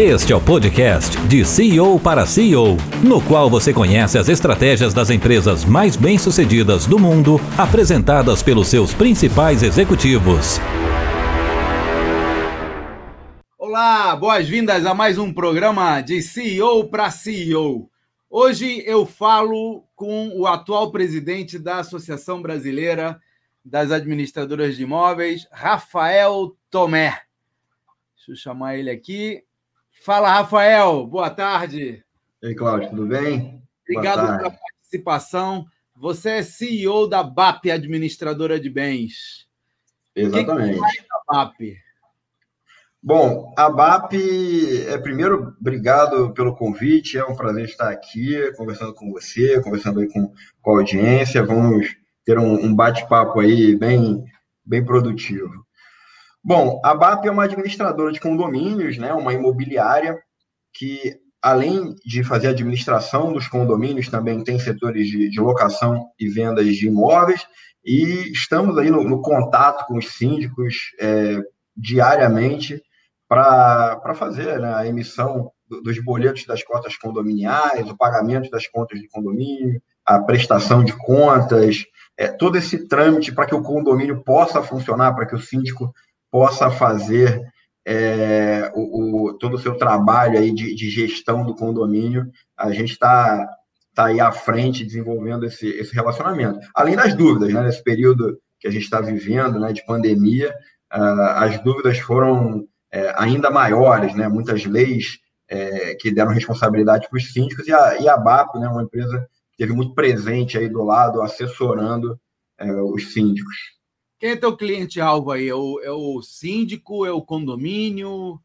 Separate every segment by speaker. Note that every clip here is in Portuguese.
Speaker 1: Este é o podcast de CEO para CEO, no qual você conhece as estratégias das empresas mais bem-sucedidas do mundo, apresentadas pelos seus principais executivos.
Speaker 2: Olá, boas-vindas a mais um programa de CEO para CEO. Hoje eu falo com o atual presidente da Associação Brasileira das Administradoras de Imóveis, Rafael Tomé. Deixa eu chamar ele aqui. Fala, Rafael. Boa tarde.
Speaker 3: E aí, Cláudio, tudo bem?
Speaker 2: Obrigado pela participação. Você é CEO da BAP, administradora de bens.
Speaker 3: Exatamente. O que
Speaker 2: é a BAP?
Speaker 3: Bom, a BAP, é, primeiro, obrigado pelo convite. É um prazer estar aqui conversando com você, conversando aí com, com a audiência. Vamos ter um, um bate-papo aí bem, bem produtivo. Bom, a BAP é uma administradora de condomínios, né, uma imobiliária que, além de fazer a administração dos condomínios, também tem setores de, de locação e vendas de imóveis, e estamos aí no, no contato com os síndicos é, diariamente para fazer né, a emissão dos boletos das cotas condominiais, o pagamento das contas de condomínio, a prestação de contas, é, todo esse trâmite para que o condomínio possa funcionar, para que o síndico possa fazer é, o, o, todo o seu trabalho aí de, de gestão do condomínio, a gente está tá aí à frente desenvolvendo esse, esse relacionamento. Além das dúvidas, né, nesse período que a gente está vivendo, né, de pandemia, uh, as dúvidas foram é, ainda maiores, né, muitas leis é, que deram responsabilidade para os síndicos, e a, e a BAP, né, uma empresa que esteve muito presente aí do lado, assessorando é, os síndicos.
Speaker 2: Quem é teu cliente-alvo aí? É o, é o síndico? É o condomínio?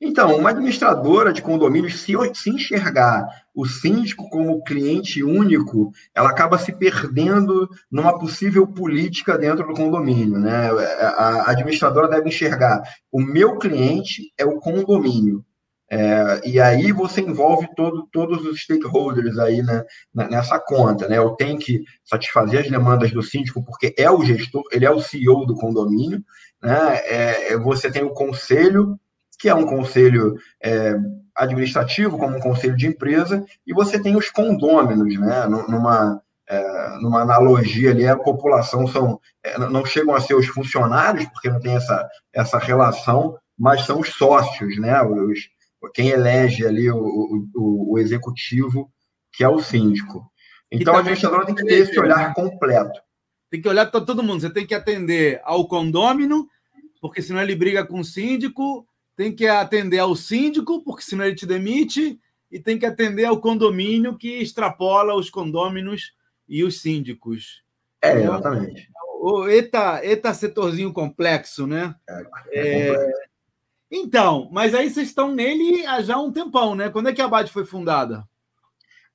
Speaker 3: Então, uma administradora de condomínios, se, se enxergar o síndico como cliente único, ela acaba se perdendo numa possível política dentro do condomínio. Né? A administradora deve enxergar o meu cliente é o condomínio. É, e aí você envolve todo, todos os stakeholders aí né, nessa conta. Né? Eu tenho que satisfazer as demandas do síndico, porque é o gestor, ele é o CEO do condomínio. Né? É, é, você tem o conselho, que é um conselho é, administrativo, como um conselho de empresa, e você tem os condôminos, né? numa, é, numa analogia ali, a população são, é, não chegam a ser os funcionários, porque não tem essa, essa relação, mas são os sócios, né? os, quem elege ali o, o, o executivo, que é o síndico. Então, a administradora tem que ter esse olhar completo.
Speaker 2: Tem que olhar para todo mundo. Você tem que atender ao condômino, porque senão ele briga com o síndico. Tem que atender ao síndico, porque senão ele te demite. E tem que atender ao condomínio, que extrapola os condôminos e os síndicos.
Speaker 3: É, exatamente.
Speaker 2: O eta, eta setorzinho complexo, né? É, é, é então, mas aí vocês estão nele há já um tempão, né? Quando é que a BAP foi fundada?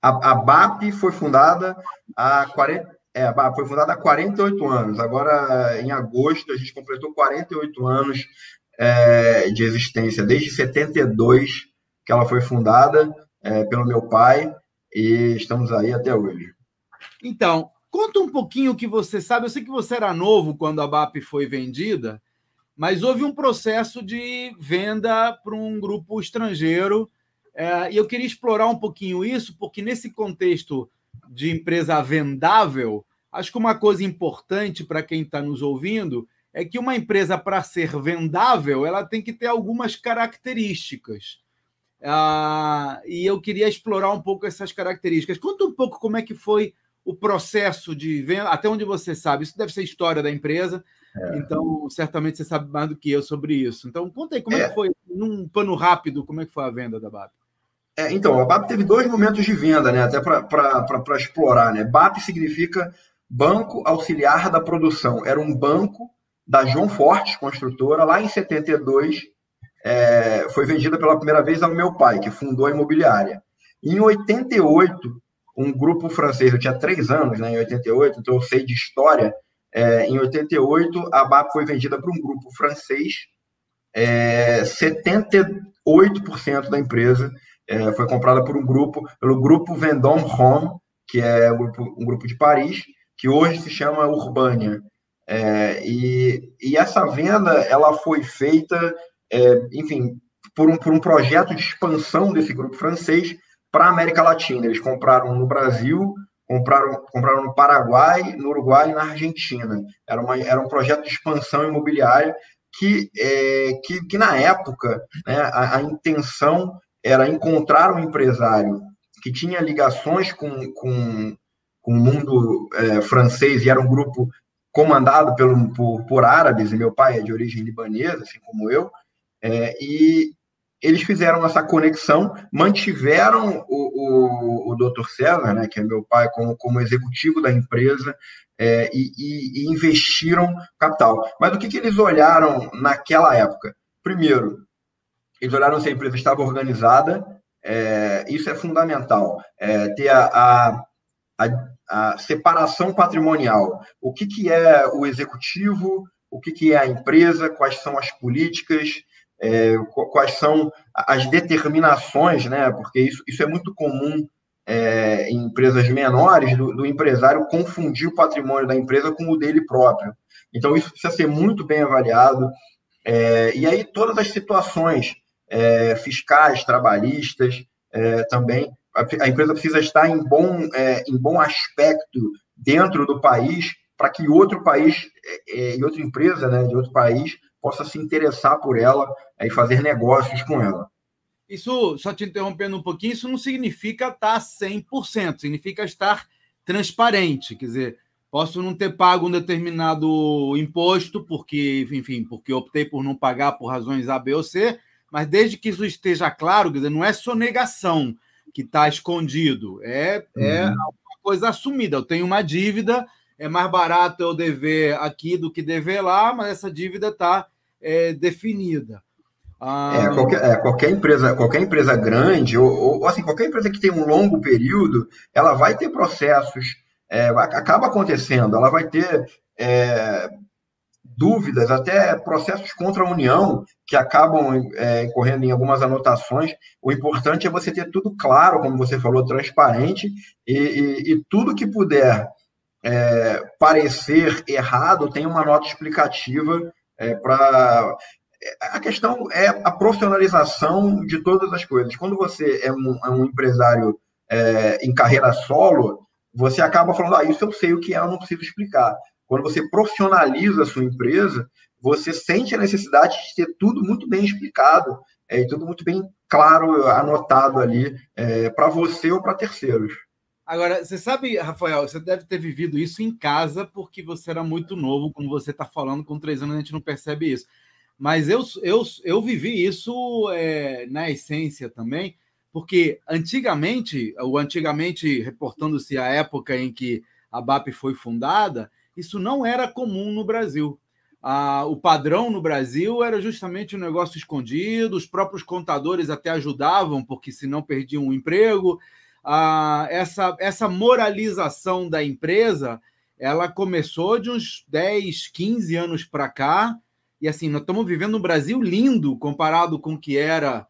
Speaker 3: A, a BAP foi fundada há 40, é, foi fundada há 48 anos. Agora, em agosto, a gente completou 48 anos é, de existência, desde 72 que ela foi fundada é, pelo meu pai, e estamos aí até hoje.
Speaker 2: Então, conta um pouquinho o que você sabe. Eu sei que você era novo quando a BAP foi vendida. Mas houve um processo de venda para um grupo estrangeiro, é, e eu queria explorar um pouquinho isso, porque nesse contexto de empresa vendável, acho que uma coisa importante para quem está nos ouvindo é que uma empresa, para ser vendável, ela tem que ter algumas características. Ah, e eu queria explorar um pouco essas características. Conta um pouco como é que foi o processo de venda, até onde você sabe. Isso deve ser história da empresa, é. Então, certamente você sabe mais do que eu sobre isso. Então, conta aí como é, é que foi, num pano rápido, como é que foi a venda da BAP?
Speaker 3: É, então, a BAP teve dois momentos de venda, né? Até para explorar, né? BAP significa Banco Auxiliar da Produção. Era um banco da João Fortes, construtora, lá em 72, é, foi vendida pela primeira vez ao meu pai, que fundou a imobiliária. Em 88, um grupo francês, eu tinha três anos, né, em 88, então eu sei de história, é, em 88, a BAP foi vendida para um grupo francês. É, 78% da empresa é, foi comprada por um grupo, pelo grupo Vendôme Home, que é um grupo, um grupo de Paris, que hoje se chama Urbania. É, e, e, essa venda ela foi feita, é, enfim, por um, por um projeto de expansão desse grupo francês para a América Latina. Eles compraram no Brasil, compraram, compraram no Paraguai, no Uruguai e na Argentina. Era, uma, era um projeto de expansão imobiliária que, é, que, que na época, né, a, a, intenção era encontrar um empresário que tinha ligações com, com, com o mundo é, francês e era um grupo comandado pelo, por, por árabes, e meu pai é de origem libanesa, assim como eu, é, e eles fizeram essa conexão, mantiveram o, o, o Dr. César, né, que é meu pai, como, como executivo da empresa, é, e, e, e, investiram capital. Mas o que, que eles olharam naquela época? Primeiro, eles olharam se a empresa estava organizada, é, isso é fundamental, é, ter a, a, a, separação patrimonial. O que, que é o executivo, o que, que é a empresa, quais são as políticas, é, quais são as determinações, né? Porque isso, isso é muito comum é, em empresas menores do, do, empresário confundir o patrimônio da empresa com o dele próprio. Então isso precisa ser muito bem avaliado. É, e aí todas as situações é, fiscais, trabalhistas, é, também a, a, empresa precisa estar em bom, é, em bom aspecto dentro do país para que outro país e outra empresa, né, de outro país possa se interessar por ela e fazer negócios com ela.
Speaker 2: Isso, só te interrompendo um pouquinho, isso não significa estar 100%, significa estar transparente. Quer dizer, posso não ter pago um determinado imposto, porque, enfim, porque optei por não pagar por razões A, B ou C, mas desde que isso esteja claro, quer dizer, não é sonegação que está escondido, é, é uhum. uma coisa assumida. Eu tenho uma dívida, é mais barato eu dever aqui do que dever lá, mas essa dívida está é, definida.
Speaker 3: Ah... É, qualquer, é, qualquer, empresa, qualquer empresa grande, ou, ou, assim, qualquer empresa que tem um longo período, ela vai ter processos, é, acaba acontecendo, ela vai ter é, dúvidas, até processos contra a União, que acabam é, correndo em algumas anotações. O importante é você ter tudo claro, como você falou, transparente, e, e, e tudo que puder é, parecer errado, tem uma nota explicativa é, para. A questão é a profissionalização de todas as coisas. Quando você é um, é um empresário é, em carreira solo, você acaba falando, ah, isso eu sei o que é, eu não preciso explicar. Quando você profissionaliza a sua empresa, você sente a necessidade de ter tudo muito bem explicado é, e tudo muito bem claro, anotado ali é, para você ou para terceiros.
Speaker 2: Agora, você sabe, Rafael, você deve ter vivido isso em casa porque você era muito novo, como você está falando, com três anos a gente não percebe isso. Mas eu, eu, eu vivi isso é, na essência também, porque antigamente, o antigamente, reportando-se a época em que a BAP foi fundada, isso não era comum no Brasil. Ah, o padrão no Brasil era justamente um negócio escondido, os próprios contadores até ajudavam, porque senão perdiam o emprego ah, essa, essa moralização da empresa ela começou de uns 10, 15 anos para cá. E assim, nós estamos vivendo um Brasil lindo comparado com o que era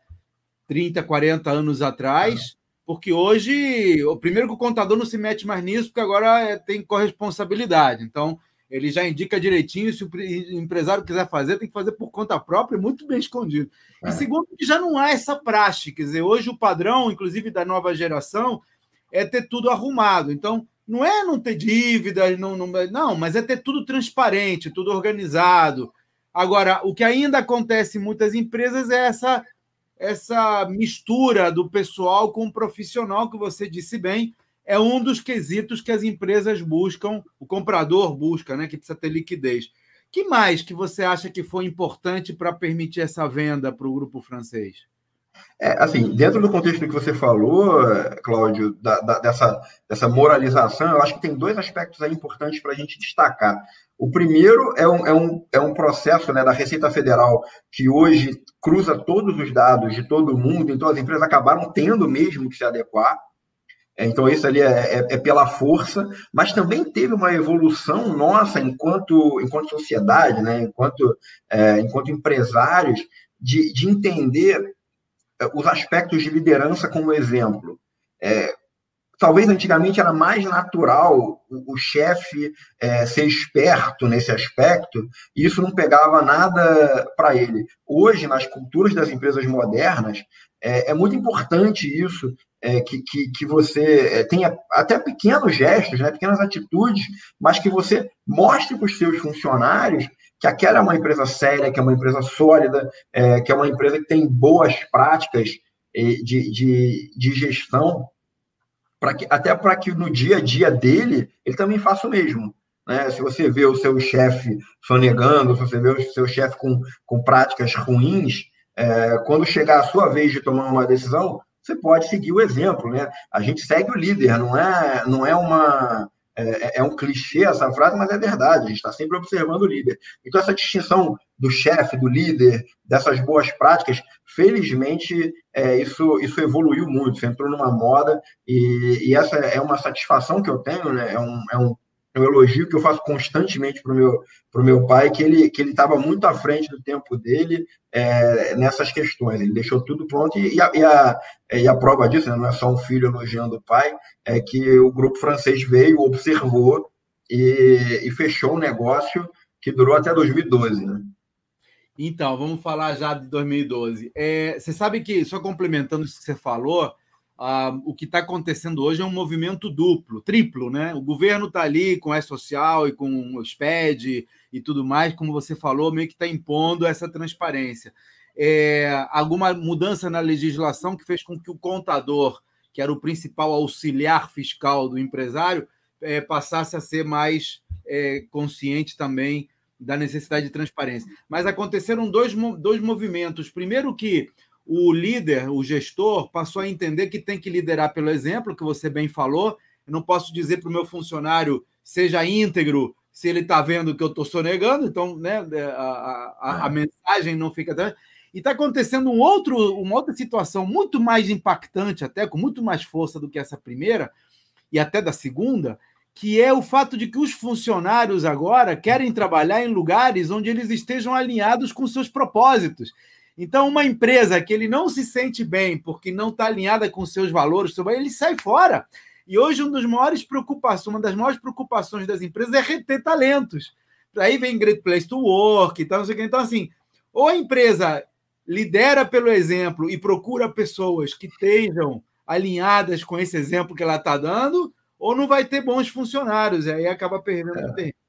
Speaker 2: 30, 40 anos atrás. Porque hoje, o primeiro que o contador não se mete mais nisso, porque agora é, tem corresponsabilidade. Então, ele já indica direitinho se o empresário quiser fazer, tem que fazer por conta própria, muito bem escondido. É. E segundo, que já não há essa praxe, quer dizer, hoje o padrão, inclusive da nova geração, é ter tudo arrumado. Então, não é não ter dívidas, não, não, não, mas é ter tudo transparente, tudo organizado. Agora, o que ainda acontece em muitas empresas é essa essa mistura do pessoal com o profissional que você disse bem, é um dos quesitos que as empresas buscam, o comprador busca, né, que precisa ter liquidez. Que mais que você acha que foi importante para permitir essa venda para o grupo francês?
Speaker 3: É, assim, dentro do contexto que você falou, Cláudio, da, da, dessa, dessa moralização, eu acho que tem dois aspectos aí importantes para a gente destacar. O primeiro é um, é um, é um processo né, da Receita Federal que hoje cruza todos os dados de todo mundo, então as empresas acabaram tendo mesmo que se adequar. É, então, isso ali é, é, é, pela força, mas também teve uma evolução nossa enquanto, enquanto sociedade, né? enquanto, é, enquanto empresários, de, de entender é, os aspectos de liderança como exemplo. Talvez antigamente era mais natural o, o chefe é, ser esperto nesse aspecto, e isso não pegava nada para ele. Hoje, nas culturas das empresas modernas, é, é muito importante isso, é, que, que, que, você é, tenha até pequenos gestos, né, pequenas atitudes, mas que você mostre para os seus funcionários que aquela é uma empresa séria, que é uma empresa sólida, é, que é uma empresa que tem boas práticas é, de, de, de gestão que, até para que no dia a dia dele ele também faça o mesmo. Né? Se você vê o seu chefe sonegando, se você vê o seu chefe com, com práticas ruins, é, quando chegar a sua vez de tomar uma decisão, você pode seguir o exemplo. Né? A gente segue o líder, não é, não é uma. É, é um clichê essa frase, mas é verdade. A gente está sempre observando o líder. Então, essa distinção do chefe, do líder, dessas boas práticas, felizmente é, isso, isso evoluiu muito, isso entrou numa moda, e, e, essa é uma satisfação que eu tenho, né? é, um, é, um, é um elogio que eu faço constantemente para o meu, pro meu pai, que ele que estava muito à frente do tempo dele é, nessas questões, ele deixou tudo pronto, e, e, a, e, a, e a prova disso, né? não é só um filho elogiando o pai, é que o grupo francês veio, observou e, e fechou um negócio que durou até 2012, né?
Speaker 2: Então, vamos falar já de 2012. É, você sabe que, só complementando isso que você falou, uh, o que está acontecendo hoje é um movimento duplo, triplo, né? O governo está ali com a social e com o SPED e tudo mais, como você falou, meio que está impondo essa transparência. É, alguma mudança na legislação que fez com que o contador, que era o principal auxiliar fiscal do empresário, é, passasse a ser mais é, consciente também da necessidade de transparência. Mas aconteceram dois, dois movimentos. Primeiro, que o líder, o gestor, passou a entender que tem que liderar pelo exemplo, que você bem falou. Eu não posso dizer para o meu funcionário seja íntegro se ele está vendo que eu estou sonegando, então né, é, a, a, a, mensagem não fica. E está acontecendo um outro, uma outra situação muito mais impactante, até com muito mais força do que essa primeira, e até da segunda, que é o fato de que os funcionários agora querem trabalhar em lugares onde eles estejam alinhados com seus propósitos. Então, uma empresa que ele não se sente bem porque não está alinhada com seus valores, ele sai fora. E hoje, um dos maiores preocupações, uma das maiores preocupações das empresas é reter talentos. Aí vem Great Place to Work e tal, não sei o que. Então, assim, ou a empresa lidera pelo exemplo e procura pessoas que estejam alinhadas com esse exemplo que ela está dando, ou não vai ter bons funcionários, e aí acaba perdendo é. tempo.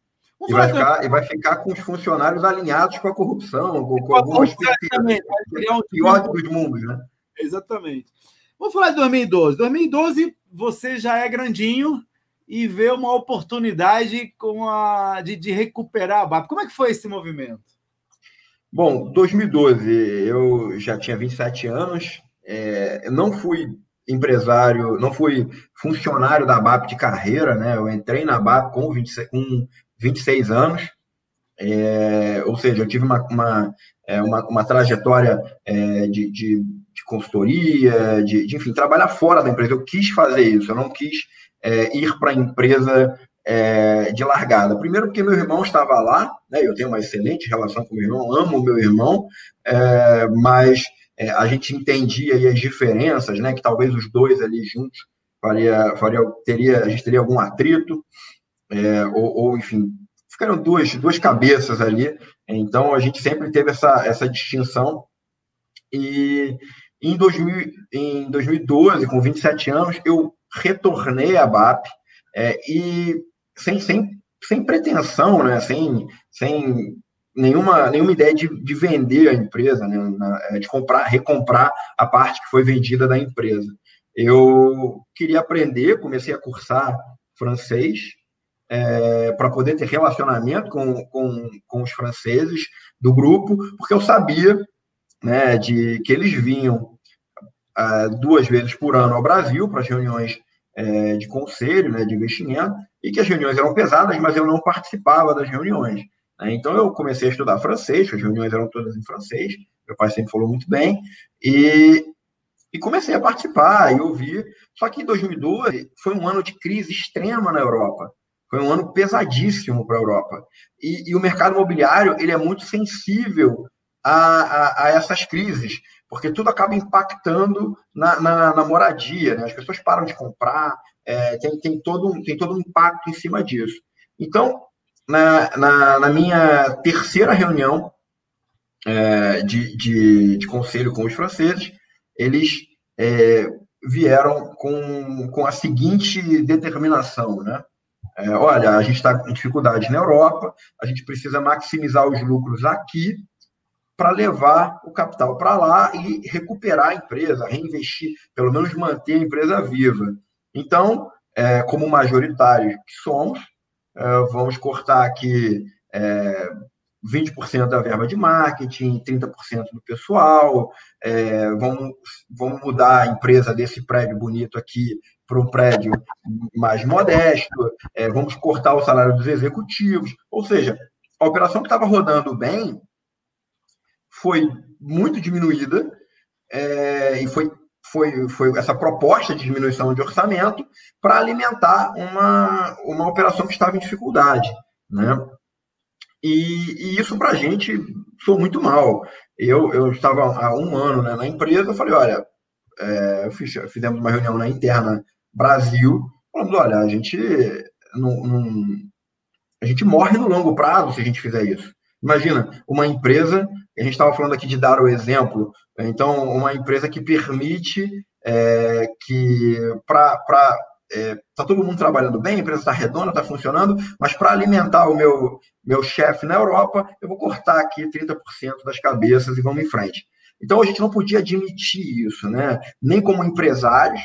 Speaker 3: E vai, ficar, e vai, ficar, com os funcionários alinhados com a corrupção, com, com algumas o pior dos mundos, né?
Speaker 2: Exatamente. Vamos falar de 2012. 2012, você já é grandinho e vê uma oportunidade com a, de, de recuperar a BAP. Como é que foi esse movimento?
Speaker 3: Bom, 2012, eu já tinha 27 anos, é, não fui empresário, não fui funcionário da BAP de carreira, né? Eu entrei na BAP com 26, com 26 anos, é, ou seja, eu tive uma, uma, é, uma, uma trajetória é, de, de, de, consultoria, de, de, enfim, trabalhar fora da empresa. Eu quis fazer isso, eu não quis é, ir para a empresa é, de largada. Primeiro, porque meu irmão estava lá, né? eu tenho uma excelente relação com meu irmão, amo meu irmão, é, mas a gente entendia as diferenças, né? Que talvez os dois ali juntos faria, faria, teria, a gente teria algum atrito, é, ou, ou, enfim, ficaram duas, duas cabeças ali. Então a gente sempre teve essa, essa distinção. E em, 2000, em 2012, com 27 anos, eu retornei à BAP é, e sem, sem, sem pretensão, né? sem, sem nenhuma, nenhuma ideia de, de vender a empresa, né, é, de comprar, recomprar a parte que foi vendida da empresa. Eu queria aprender, comecei a cursar francês é, para poder ter relacionamento com, com, com os franceses do grupo, porque eu sabia né, de que eles vinham é, duas vezes por ano ao Brasil para as reuniões é, de conselho, né, de investimento, e que as reuniões eram pesadas, mas eu não participava das reuniões. Né? Então, eu comecei a estudar francês, as reuniões eram todas em francês, meu pai sempre falou muito bem, e, e comecei a participar e ouvir. Só que em 2012 foi um ano de crise extrema na Europa. Foi um ano pesadíssimo para a Europa. E, e, o mercado imobiliário ele é muito sensível a, a, a essas crises, porque tudo acaba impactando na, na, na moradia, né? as pessoas param de comprar, é, tem, tem, todo um, tem todo um impacto em cima disso. Então, na, na, na minha terceira reunião é, de, de, de, conselho com os franceses, eles é, vieram com, com a seguinte determinação, né? É, olha, a gente está com dificuldade na Europa, a gente precisa maximizar os lucros aqui para levar o capital para lá e recuperar a empresa, reinvestir, pelo menos manter a empresa viva. Então, é, como majoritários que somos, é, vamos cortar aqui é, 20% da verba de marketing, 30% do pessoal, é, vamos, vamos mudar a empresa desse prédio bonito aqui para um prédio mais modesto, é, vamos cortar o salário dos executivos. Ou seja, a operação que estava rodando bem foi muito diminuída é, e foi, foi, foi essa proposta de diminuição de orçamento para alimentar uma, uma operação que estava em dificuldade. Né? E, e isso para a gente foi muito mal. Eu, eu estava há um ano né, na empresa, eu falei, olha, é, fiz, fizemos uma reunião na interna Brasil, falando, olha, a gente não, não, a gente morre no longo prazo se a gente fizer isso. Imagina, uma empresa, a gente estava falando aqui de dar o exemplo, então, uma empresa que permite é, que para é, tá todo mundo trabalhando bem, a empresa está redonda, está funcionando, mas para alimentar o meu, meu chefe na Europa, eu vou cortar aqui 30% das cabeças e vamos em frente. Então a gente não podia admitir isso, né? Nem como empresários,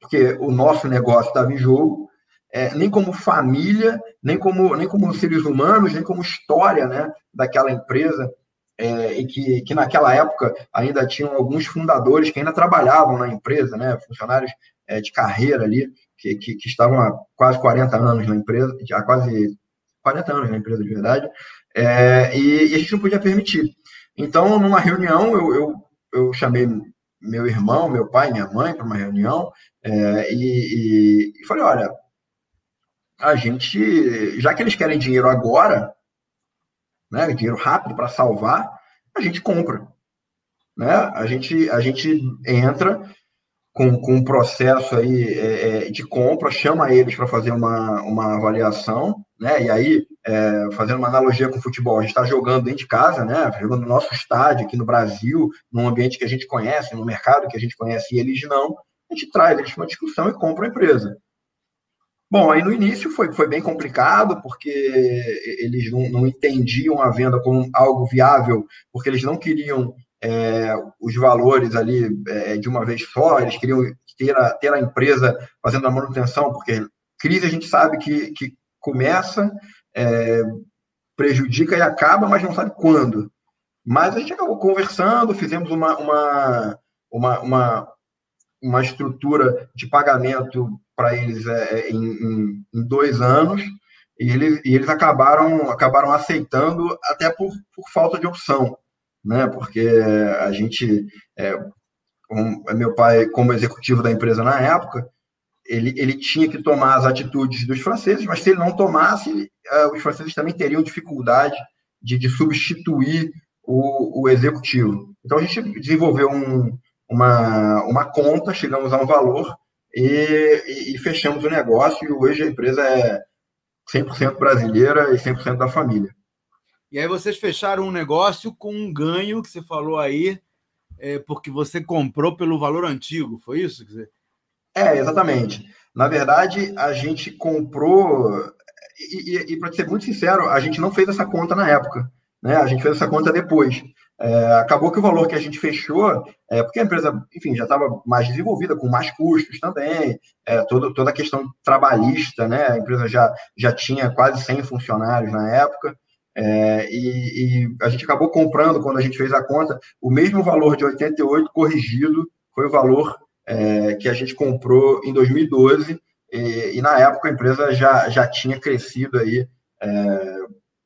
Speaker 3: porque o nosso negócio estava em jogo, é, nem como família, nem como, nem como seres humanos, nem como história né, daquela empresa, é, e que, que naquela época ainda tinham alguns fundadores que ainda trabalhavam na empresa, né, funcionários é, de carreira ali, que, que, que, estavam há quase 40 anos na empresa, há quase 40 anos na empresa de verdade, é, e, e, a gente não podia permitir. Então, numa reunião, eu, eu, eu chamei meu irmão, meu pai, minha mãe para uma reunião é, e, e, falei, olha, a gente, já que eles querem dinheiro agora, né, dinheiro rápido para salvar, a gente compra, né? A gente a gente entra com, com um processo aí é, é de compra, chama eles para fazer uma, uma avaliação, né? E aí, é, fazendo uma analogia com o futebol, a gente está jogando dentro de casa, né? Jogando no nosso estádio aqui no Brasil, num ambiente que a gente conhece, no mercado que a gente conhece, e eles não, a gente traz eles para uma discussão e compra a empresa. Bom, aí no início foi, foi bem complicado, porque eles não, não entendiam a venda como algo viável, porque eles não queriam é, os valores ali é, de uma vez só, eles queriam ter a, ter a empresa fazendo a manutenção, porque crise a gente sabe que, que começa, é, prejudica e acaba, mas não sabe quando. Mas a gente acabou conversando, fizemos uma, uma, uma, uma, uma estrutura de pagamento para eles é, é, em, em, dois anos, e eles, e eles acabaram, acabaram aceitando até por, por falta de opção né? Porque a gente, é, um, meu pai, como executivo da empresa na época, ele, ele tinha que tomar as atitudes dos franceses, mas se ele não tomasse, uh, os franceses também teriam dificuldade de, de substituir o, o, executivo. Então a gente desenvolveu um, uma, uma conta, chegamos a um valor e, e, e fechamos o negócio. E hoje a empresa é 100% brasileira e 100% da família.
Speaker 2: E aí vocês fecharam um negócio com um ganho que você falou aí, é, porque você comprou pelo valor antigo, foi isso?
Speaker 3: É, exatamente. Na verdade, a gente comprou, e, e, e para ser muito sincero, a gente não fez essa conta na época. Né? A gente fez essa conta depois. É, acabou que o valor que a gente fechou, é, porque a empresa, enfim, já estava mais desenvolvida, com mais custos também, é, toda, toda a questão trabalhista, né? A empresa já, já tinha quase 100 funcionários na época, é, e, e, a gente acabou comprando, quando a gente fez a conta, o mesmo valor de 88 corrigido foi o valor é, que a gente comprou em 2012, e, e, na época a empresa já, já tinha crescido aí é,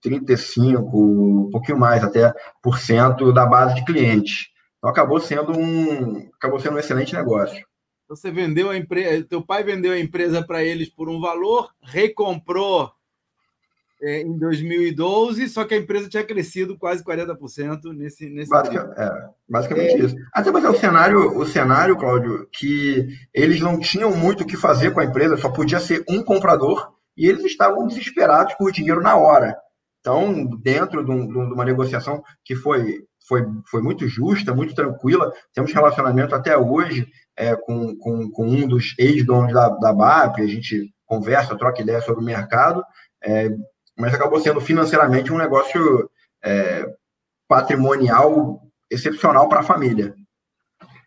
Speaker 3: 35, um pouquinho mais até, por cento da base de clientes. Então acabou sendo um, acabou sendo um excelente negócio.
Speaker 2: Você vendeu a empresa, teu pai vendeu a empresa para eles por um valor, recomprou em 2012, só que a empresa tinha crescido quase 40% nesse, nesse
Speaker 3: Basica, é, basicamente é. isso. Até é o cenário, o cenário, Cláudio, que eles não tinham muito o que fazer com a empresa, só podia ser um comprador, e eles estavam desesperados por dinheiro na hora. Então, dentro de, um, de uma negociação que foi, foi, foi muito justa, muito tranquila, temos relacionamento até hoje é, com, com, com, um dos ex-donos da, da BAP, a gente conversa, troca ideia sobre o mercado, é, mas acabou sendo financeiramente um negócio é, patrimonial excepcional para a família.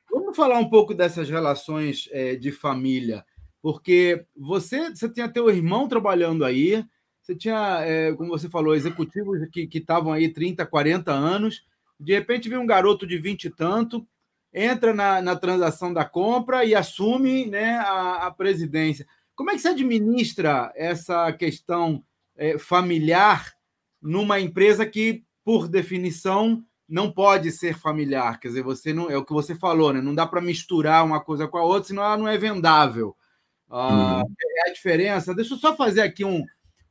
Speaker 2: Vamos falar um pouco dessas relações é, de família, porque você, você tinha teu irmão trabalhando aí, você tinha, é, como você falou, executivos que estavam aí 30, 40 anos, de repente vem um garoto de 20 e tanto, entra na, na transação da compra e assume né, a, a presidência. Como é que você administra essa questão é, familiar numa empresa que, por definição, não pode ser familiar. Quer dizer, você não é o que você falou, né? Não dá para misturar uma coisa com a outra, senão ela não é vendável. Ah, uhum. É a diferença. Deixa eu só fazer aqui um,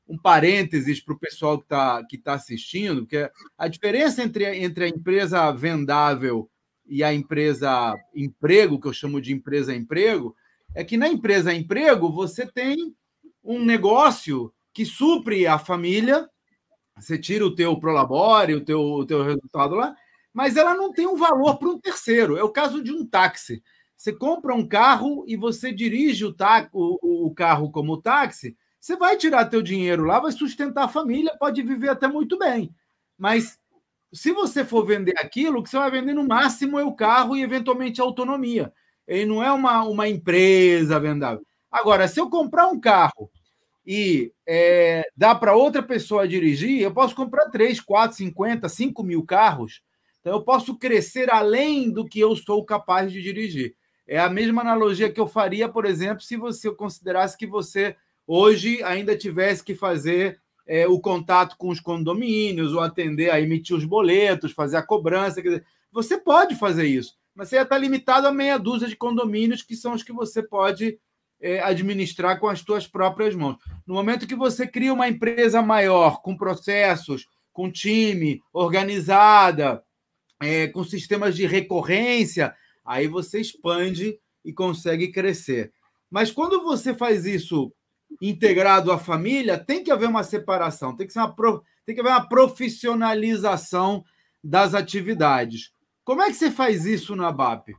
Speaker 2: um parênteses para o pessoal que está que tá assistindo, porque a diferença entre, entre a empresa vendável e a empresa emprego, que eu chamo de empresa emprego, é que na empresa emprego você tem um negócio que supre a família, você tira o teu prolabore, o teu, o teu resultado lá, mas ela não tem um valor para um terceiro. É o caso de um táxi. Você compra um carro e você dirige o, tá, o, o carro como táxi, você vai tirar teu dinheiro lá, vai sustentar a família, pode viver até muito bem. Mas se você for vender aquilo, o que você vai vender no máximo é o carro e eventualmente a autonomia. Ele não é uma, uma empresa vendável. Agora, se eu comprar um carro e é, dá para outra pessoa dirigir, eu posso comprar 3, 4, 50, 5 mil carros. Então, eu posso crescer além do que eu sou capaz de dirigir. É a mesma analogia que eu faria, por exemplo, se você considerasse que você hoje ainda tivesse que fazer é, o contato com os condomínios, ou atender a emitir os boletos, fazer a cobrança. Dizer, você pode fazer isso, mas você estar limitado a meia dúzia de condomínios que são os que você pode administrar com as suas próprias mãos. No momento que você cria uma empresa maior, com processos, com time, organizada, é, com sistemas de recorrência, aí você expande e consegue crescer. Mas quando você faz isso integrado à família, tem que haver uma separação, tem que, ser uma, tem que haver uma profissionalização das atividades. Como é que você faz isso na BAP?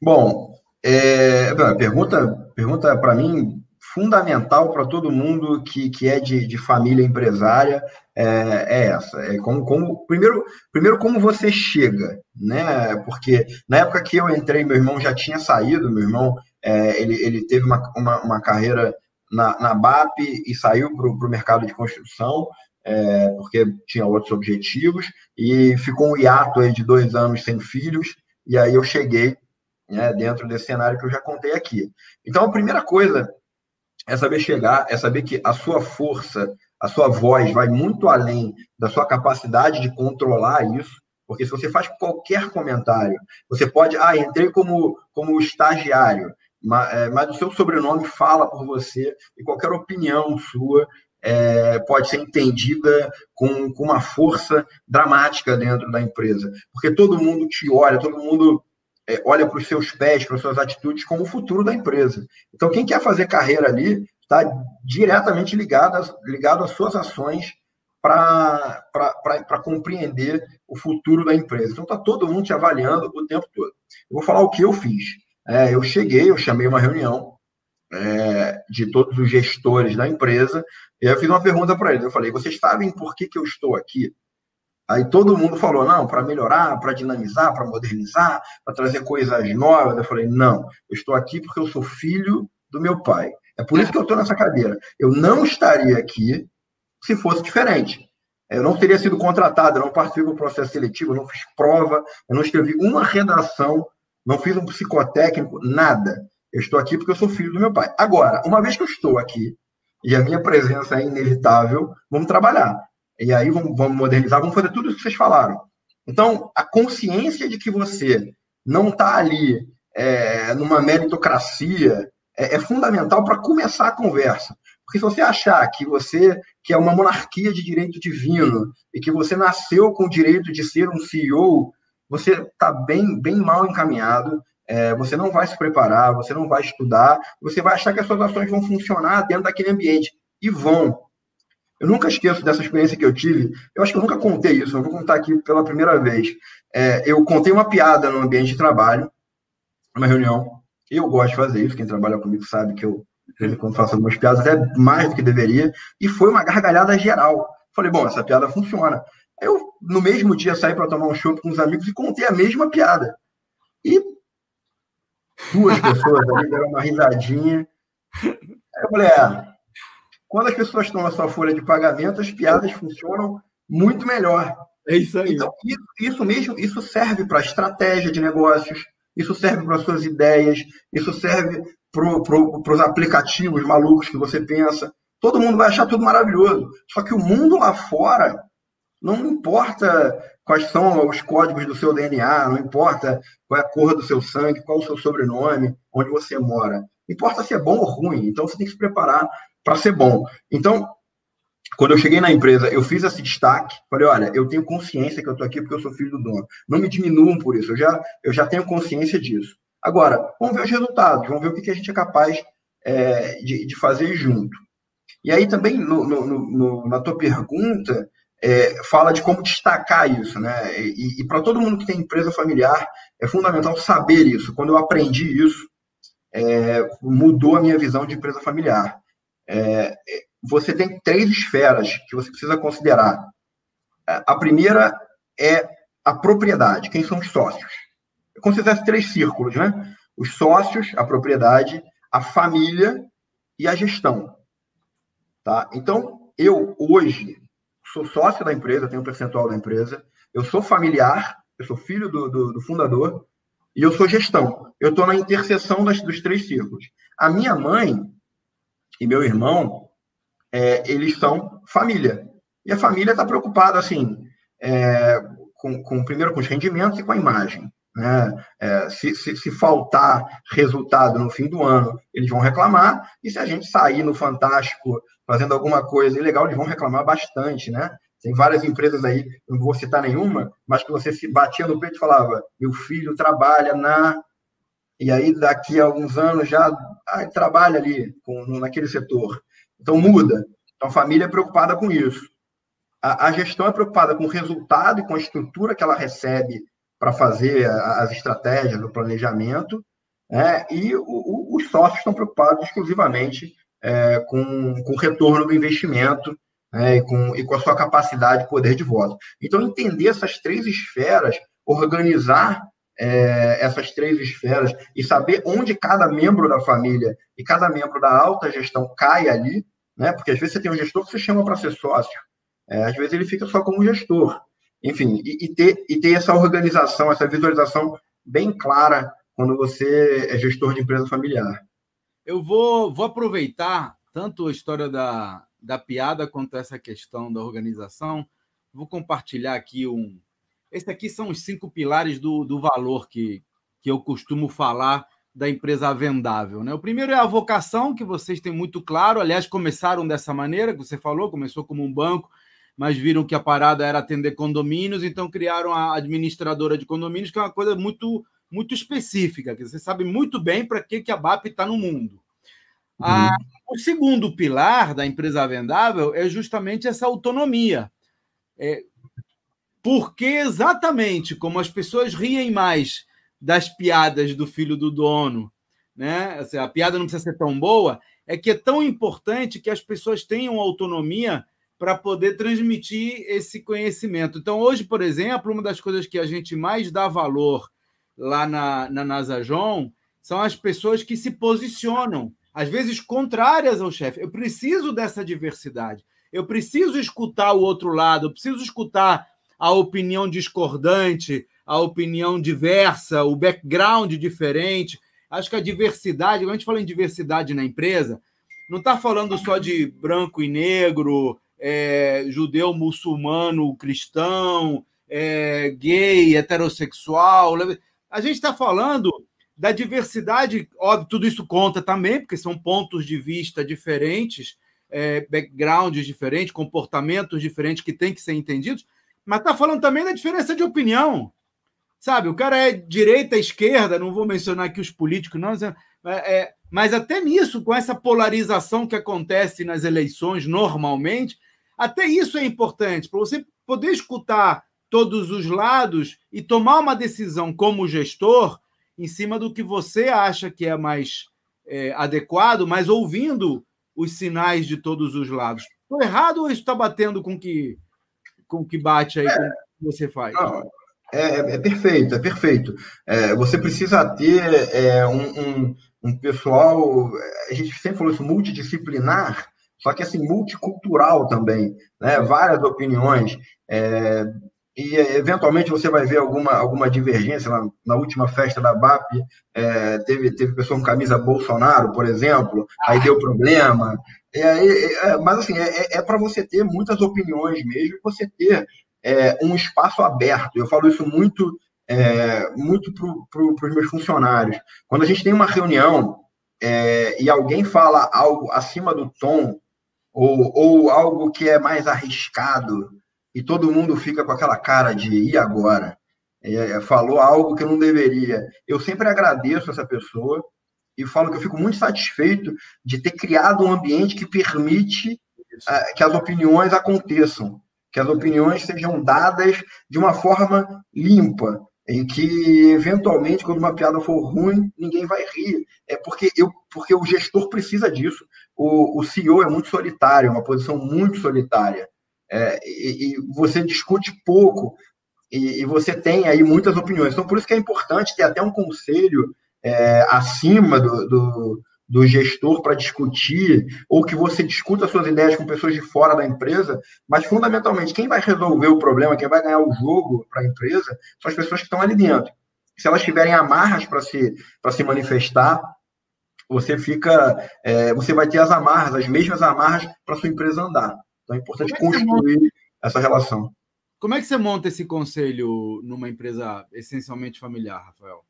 Speaker 3: Bom, é, pergunta pergunta para mim fundamental para todo mundo que, que é de, de família empresária é, é, essa. É como, como, primeiro, primeiro, como você chega, né? Porque na época que eu entrei, meu irmão já tinha saído, meu irmão é, ele, ele teve uma, uma, uma carreira na, na BAP e saiu para o mercado de construção, é, porque tinha outros objetivos, e ficou um hiato aí de dois anos sem filhos, e aí eu cheguei né, dentro desse cenário que eu já contei aqui. Então, a primeira coisa é saber chegar, é saber que a sua força, a sua voz vai muito além da sua capacidade de controlar isso, porque se você faz qualquer comentário, você pode, ah, entrei como, como estagiário, mas, é, mas o seu sobrenome fala por você e qualquer opinião sua é, pode ser entendida com, com uma força dramática dentro da empresa, porque todo mundo te olha, todo mundo é, olha para os seus pés, para as suas atitudes como o futuro da empresa. Então, quem quer fazer carreira ali está diretamente ligado, ligado às suas ações para compreender o futuro da empresa. Então, está todo mundo te avaliando o tempo todo. Eu vou falar o que eu fiz. É, eu cheguei, eu chamei uma reunião é, de todos os gestores da empresa, e eu fiz uma pergunta para eles. Eu falei: vocês sabem por que, que eu estou aqui? Aí todo mundo falou, não, para melhorar, para dinamizar, para modernizar, para trazer coisas novas. Eu falei, não, eu estou aqui porque eu sou filho do meu pai. É por isso que eu estou nessa cadeira. Eu não estaria aqui se fosse diferente. Eu não teria sido contratado, eu não participei do processo seletivo, eu não fiz prova, eu não escrevi uma redação, não fiz um psicotécnico, nada. Eu estou aqui porque eu sou filho do meu pai. Agora, uma vez que eu estou aqui e a minha presença é inevitável, vamos trabalhar. E aí vamos, vamos modernizar, vamos fazer tudo isso que vocês falaram. Então, a consciência de que você não está ali é, numa meritocracia é, é fundamental para começar a conversa. Porque se você achar que você que é uma monarquia de direito divino e que você nasceu com o direito de ser um CEO, você está bem, bem mal encaminhado. É, você não vai se preparar, você não vai estudar, você vai achar que as suas ações vão funcionar dentro daquele ambiente. E vão. Eu nunca esqueço dessa experiência que eu tive. Eu acho que eu nunca contei isso, eu vou contar aqui pela primeira vez. É, eu contei uma piada no ambiente de trabalho, numa reunião. Eu gosto de fazer isso, quem trabalha comigo sabe que eu, quando faço algumas piadas, até mais do que deveria. E foi uma gargalhada geral. Falei, bom, essa piada funciona. Eu, no mesmo dia, saí para tomar um chopp com os amigos e contei a mesma piada. E duas pessoas ali deram uma risadinha. Aí eu falei, é, quando as pessoas estão na sua folha de pagamento, as piadas funcionam muito melhor.
Speaker 2: É isso aí.
Speaker 3: Então, isso, isso mesmo, isso serve para estratégia de negócios, isso serve para suas ideias, isso serve para pro, os aplicativos malucos que você pensa. Todo mundo vai achar tudo maravilhoso. Só que o mundo lá fora não importa quais são os códigos do seu DNA, não importa qual é a cor do seu sangue, qual é o seu sobrenome, onde você mora. Importa se é bom ou ruim. Então você tem que se preparar para ser bom. Então, quando eu cheguei na empresa, eu fiz esse destaque, falei, olha, eu tenho consciência que eu estou aqui porque eu sou filho do dono. Não me diminuam por isso, eu já, eu já tenho consciência disso. Agora, vamos ver os resultados, vamos ver o que, que a gente é capaz é, de, de, fazer junto. E aí também, no, no, no, na tua pergunta, é, fala de como destacar isso, né? E, e para todo mundo que tem empresa familiar, é fundamental saber isso. Quando eu aprendi isso, é, mudou a minha visão de empresa familiar. É, você tem três esferas que você precisa considerar. A primeira é a propriedade, quem são os sócios. Eu considero três círculos, né? Os sócios, a propriedade, a família e a gestão. Tá? Então, eu hoje sou sócio da empresa, tenho um percentual da empresa, eu sou familiar, eu sou filho do, do, do fundador, e eu sou gestão. Eu estou na interseção das, dos três círculos. A minha mãe e meu irmão, é, eles são família. E a família está preocupada, assim, é, com, com, primeiro com os rendimentos e com a imagem. Né? É, se, se, se, faltar resultado no fim do ano, eles vão reclamar, e se a gente sair no Fantástico fazendo alguma coisa ilegal, eles vão reclamar bastante, né? Tem várias empresas aí, não vou citar nenhuma, mas que você se batia no peito e falava: meu filho trabalha na. E aí, daqui a alguns anos, já ah, trabalha ali com, naquele setor. Então, muda. Então, a família é preocupada com isso. A, a gestão é preocupada com o resultado e com a estrutura que ela recebe para fazer as estratégias, o planejamento, né? e o, o, os sócios estão preocupados exclusivamente é, com, com o retorno do investimento né? e, com, e com a sua capacidade de poder de voto. Então, entender essas três esferas, organizar é, essas três esferas e saber onde cada membro da família e cada membro da alta gestão cai ali, né? porque às vezes você tem um gestor que você chama para ser sócio, é, às vezes ele fica só como gestor. Enfim, e, e, ter, e ter essa organização, essa visualização bem clara quando você é gestor de empresa familiar.
Speaker 2: Eu vou, vou aproveitar tanto a história da, da piada quanto essa questão da organização. Vou compartilhar aqui um. Esse aqui são os cinco pilares do, do valor que, que eu costumo falar da empresa vendável. Né? O primeiro é a vocação, que vocês têm muito claro. Aliás, começaram dessa maneira, que você falou, começou como um banco, mas viram que a parada era atender condomínios, então criaram a administradora de condomínios, que é uma coisa muito muito específica, que você sabe muito bem para que, que a BAP está no mundo. Uhum. o segundo pilar da empresa vendável é justamente essa autonomia. É, porque exatamente como as pessoas riem mais das piadas do filho do dono, né? Assim, a piada não precisa ser tão boa, é que é tão importante que as pessoas tenham autonomia para poder transmitir esse conhecimento. Então, hoje, por exemplo, uma das coisas que a gente mais dá valor lá na, na Nasajon são as pessoas que se posicionam, às vezes contrárias ao chefe. Eu preciso dessa diversidade. Eu preciso escutar o outro lado, eu preciso escutar a opinião discordante, a opinião diversa, o background diferente. Acho que a diversidade, quando a gente fala em diversidade na empresa, não está falando só de branco e negro, é, judeu, muçulmano, cristão, é, gay, heterossexual. A gente está falando da diversidade, óbvio, tudo isso conta também, porque são pontos de vista diferentes, é, backgrounds diferentes, comportamentos diferentes que têm que ser entendidos, mas está falando também da diferença de opinião. Sabe, o cara é direita, esquerda, não vou mencionar aqui os políticos, não, é, é, mas até nisso, com essa polarização que acontece nas eleições normalmente, até isso é importante, para você poder escutar todos os lados e tomar uma decisão como gestor em cima do que você acha que é mais é, adequado, mas ouvindo os sinais de todos os lados. Estou errado ou isso está batendo com que, com que bate aí, é, com o que você faz? Não,
Speaker 3: é, é, é, perfeito, é perfeito. É, você precisa ter é, um, um, um, pessoal, a gente sempre falou isso, multidisciplinar, só que assim, multicultural também, né? várias opiniões. É, e eventualmente você vai ver alguma, alguma divergência. Na, na última festa da BAP, é, teve, teve pessoa com camisa Bolsonaro, por exemplo, aí deu problema. É, é, mas assim, é, é para você ter muitas opiniões mesmo, você ter é, um espaço aberto. Eu falo isso muito, é, muito para pro, os meus funcionários. Quando a gente tem uma reunião é, e alguém fala algo acima do tom, ou, ou algo que é mais arriscado, e todo mundo fica com aquela cara de e agora? É, falou algo que não deveria. Eu sempre agradeço essa pessoa e falo que eu fico muito satisfeito de ter criado um ambiente que permite uh, que as opiniões aconteçam, que as opiniões sejam dadas de uma forma limpa, em que eventualmente quando uma piada for ruim ninguém vai rir. É porque eu porque o gestor precisa disso. O, o CEO é muito solitário é uma posição muito solitária. É, e, e, você discute pouco e, e, você tem aí muitas opiniões. Então, por isso que é importante ter até um conselho é, acima do, do, do gestor para discutir, ou que você discuta suas ideias com pessoas de fora da empresa, mas fundamentalmente quem vai resolver o problema, quem vai ganhar o jogo para a empresa, são as pessoas que estão ali dentro. Se elas tiverem amarras para se, se manifestar, você fica, é, você vai ter as amarras, as mesmas amarras para sua empresa andar. Então é importante é construir monta... essa relação.
Speaker 2: Como é que você monta esse conselho numa empresa essencialmente familiar, Rafael?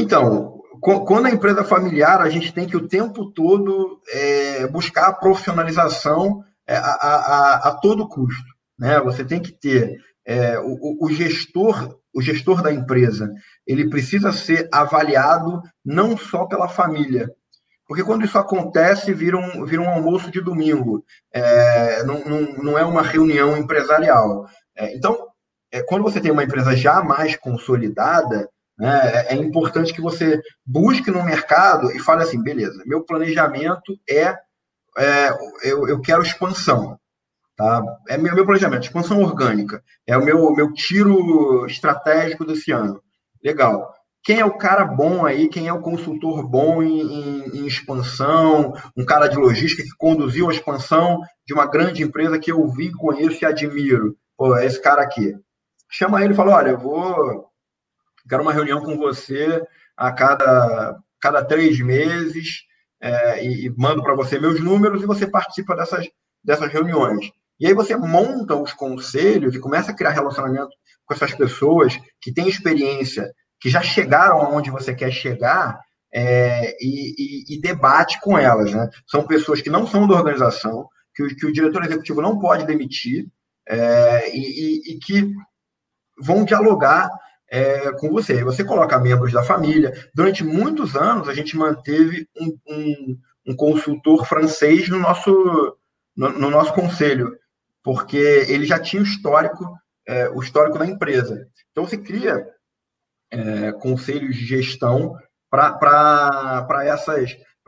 Speaker 3: Então, quando a empresa familiar, a gente tem que o tempo todo é, buscar a profissionalização é, a, a, a, todo custo. Né? Você tem que ter é, o, o, gestor, o gestor da empresa, ele precisa ser avaliado não só pela família, porque quando isso acontece, vira um, vira um almoço de domingo, é, não, não, não, é uma reunião empresarial. É, então, é, quando você tem uma empresa já mais consolidada, é, é importante que você busque no mercado e fale assim: beleza, meu planejamento é, é eu, eu quero expansão. Tá? É meu, meu planejamento, expansão orgânica. É o meu, meu tiro estratégico desse ano. Legal quem é o cara bom aí, quem é o consultor bom em, em, em, expansão, um cara de logística que conduziu a expansão de uma grande empresa que eu vi, conheço e admiro. Pô, é esse cara aqui. Chama ele e fala: olha, eu vou. Quero uma reunião com você a cada, cada três meses é, e, e mando para você meus números e você participa dessas, dessas reuniões. E aí você monta os conselhos e começa a criar relacionamento com essas pessoas que têm experiência que já chegaram aonde você quer chegar é, e, e, e, debate com elas. Né? São pessoas que não são da organização, que o, que o diretor executivo não pode demitir é, e, e, que vão dialogar é, com você. Você coloca membros da família. Durante muitos anos, a gente manteve um, um, um consultor francês no nosso, no, no, nosso conselho, porque ele já tinha o histórico, é, o histórico da empresa. Então, você cria é, conselhos de gestão para